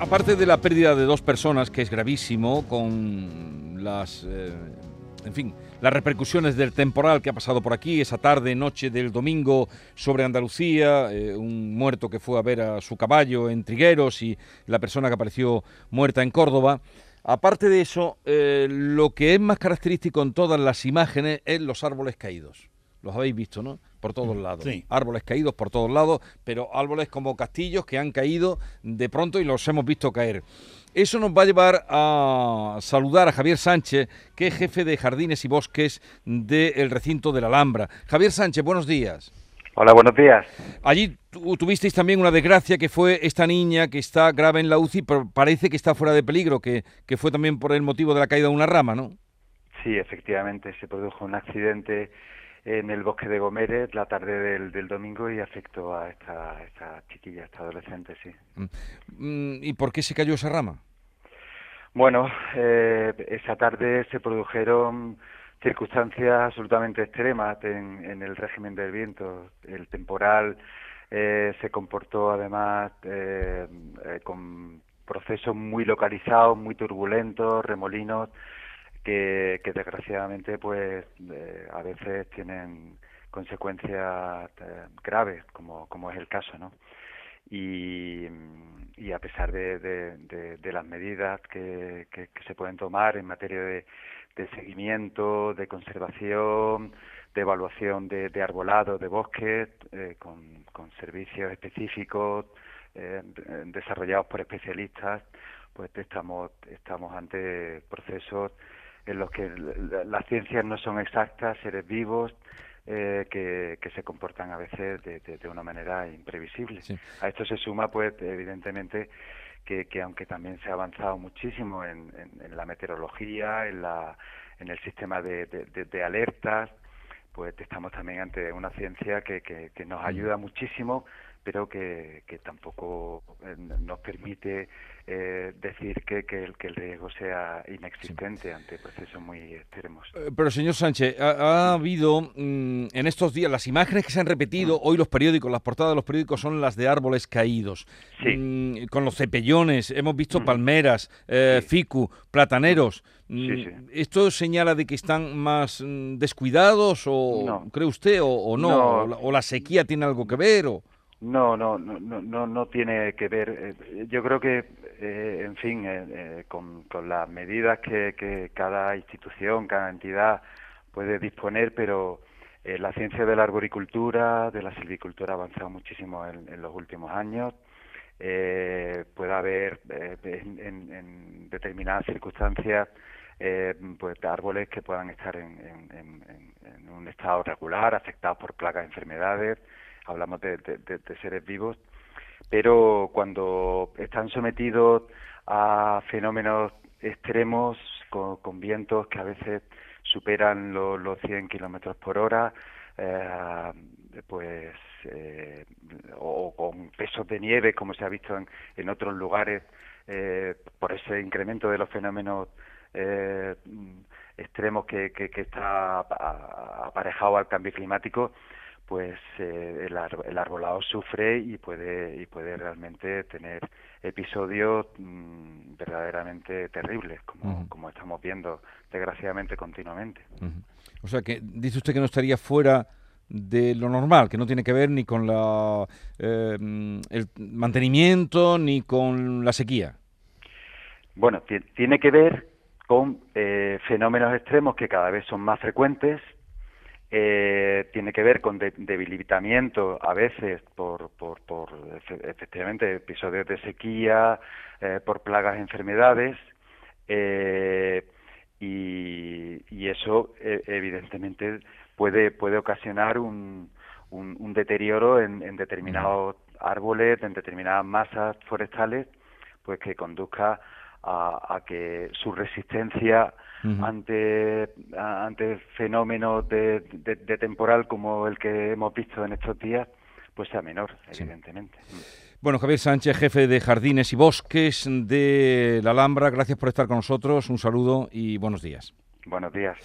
aparte de la pérdida de dos personas, que es gravísimo, con las, eh, en fin, las repercusiones del temporal que ha pasado por aquí esa tarde, noche del domingo sobre Andalucía, eh, un muerto que fue a ver a su caballo en Trigueros y la persona que apareció muerta en Córdoba. Aparte de eso, eh, lo que es más característico en todas las imágenes es los árboles caídos. Los habéis visto, ¿no? Por todos lados. Sí. Árboles caídos por todos lados, pero árboles como castillos que han caído de pronto y los hemos visto caer. Eso nos va a llevar a saludar a Javier Sánchez, que es jefe de jardines y bosques del recinto de la Alhambra. Javier Sánchez, buenos días. Hola, buenos días. Allí tu- tuvisteis también una desgracia que fue esta niña que está grave en la UCI, pero parece que está fuera de peligro, que, que fue también por el motivo de la caída de una rama, ¿no? Sí, efectivamente, se produjo un accidente en el bosque de Gomérez la tarde del, del domingo y afectó a esta, esta chiquilla, a esta adolescente, sí. Mm, ¿Y por qué se cayó esa rama? Bueno, eh, esa tarde se produjeron circunstancias absolutamente extremas en, en el régimen del viento. El temporal eh, se comportó además eh, eh, con procesos muy localizados, muy turbulentos, remolinos, que, que desgraciadamente pues eh, veces tienen consecuencias eh, graves, como, como es el caso, ¿no? y, y a pesar de, de, de, las medidas que, que, se pueden tomar en materia de, de seguimiento, de conservación, de evaluación de, de arbolado, de bosques, eh, con, con, servicios específicos eh, desarrollados por especialistas, pues estamos, estamos ante procesos en los que las ciencias no son exactas, seres vivos, eh, que, que, se comportan a veces de, de, de una manera imprevisible. Sí. A esto se suma, pues, evidentemente, que, que aunque también se ha avanzado muchísimo en, en, en la meteorología, en, la, en el sistema de, de, alertas, pues estamos también ante una ciencia que, que, que nos ayuda muchísimo, pero que, que tampoco eh, nos permite eh, decir que, que, el, que el riesgo sea inexistente sí. ante procesos muy extremos. Eh, pero, señor Sánchez, ha, ha habido mmm, en estos días las imágenes que se han repetido, hoy los periódicos, las portadas de los periódicos son las de árboles caídos, sí. mmm, con los cepellones, hemos visto mm. palmeras, eh, sí. ficu, plataneros. Sí, ¿Esto señala de que están más mm, descuidados o no. cree usted o, o no? no. O, la, ¿O, la, sequía tiene algo que ver? O... No, no, no, no, no tiene que ver. Yo creo que, eh, en fin, eh, con, con, las medidas que, cada institución, cada entidad puede disponer, pero eh, la ciencia de la arboricultura, de la silvicultura ha avanzado muchísimo en, los últimos años. Eh, puede haber en, en, en, determinadas circunstancias pues árboles que puedan estar en, un estado regular, afectados por plagas de enfermedades hablamos de, de, seres vivos, pero cuando están sometidos a fenómenos extremos con, vientos que a veces superan lo, los 100 kilómetros por hora, eh, pues eh, o con pesos de nieve como se ha visto en, en otros lugares eh, por ese incremento de los fenómenos extremos que, que está aparejado al cambio climático pues eh, el, ar el, arbolado sufre y puede y puede realmente tener episodios mmm, verdaderamente terribles como, uh -huh. como estamos viendo desgraciadamente continuamente uh -huh. o sea que dice usted que no estaría fuera de lo normal que no tiene que ver ni con la eh, el mantenimiento ni con la sequía bueno tiene que ver con eh, fenómenos extremos que cada vez son más frecuentes eh, tiene que ver con de, debilitamiento a veces por, por, por, efectivamente episodios de sequía, eh, por plagas, enfermedades eh, y, y, eso evidentemente puede puede ocasionar un, un, un deterioro en, en determinados árboles, en determinadas masas forestales, pues que conduzca a, a que su resistencia uh -huh. ante, a, ante fenómenos de, de, de, temporal como el que hemos visto en estos días, pues sea menor, sí. evidentemente. Bueno, Javier Sánchez, jefe de Jardines y Bosques de la Alhambra, gracias por estar con nosotros, un saludo y buenos días. Buenos días.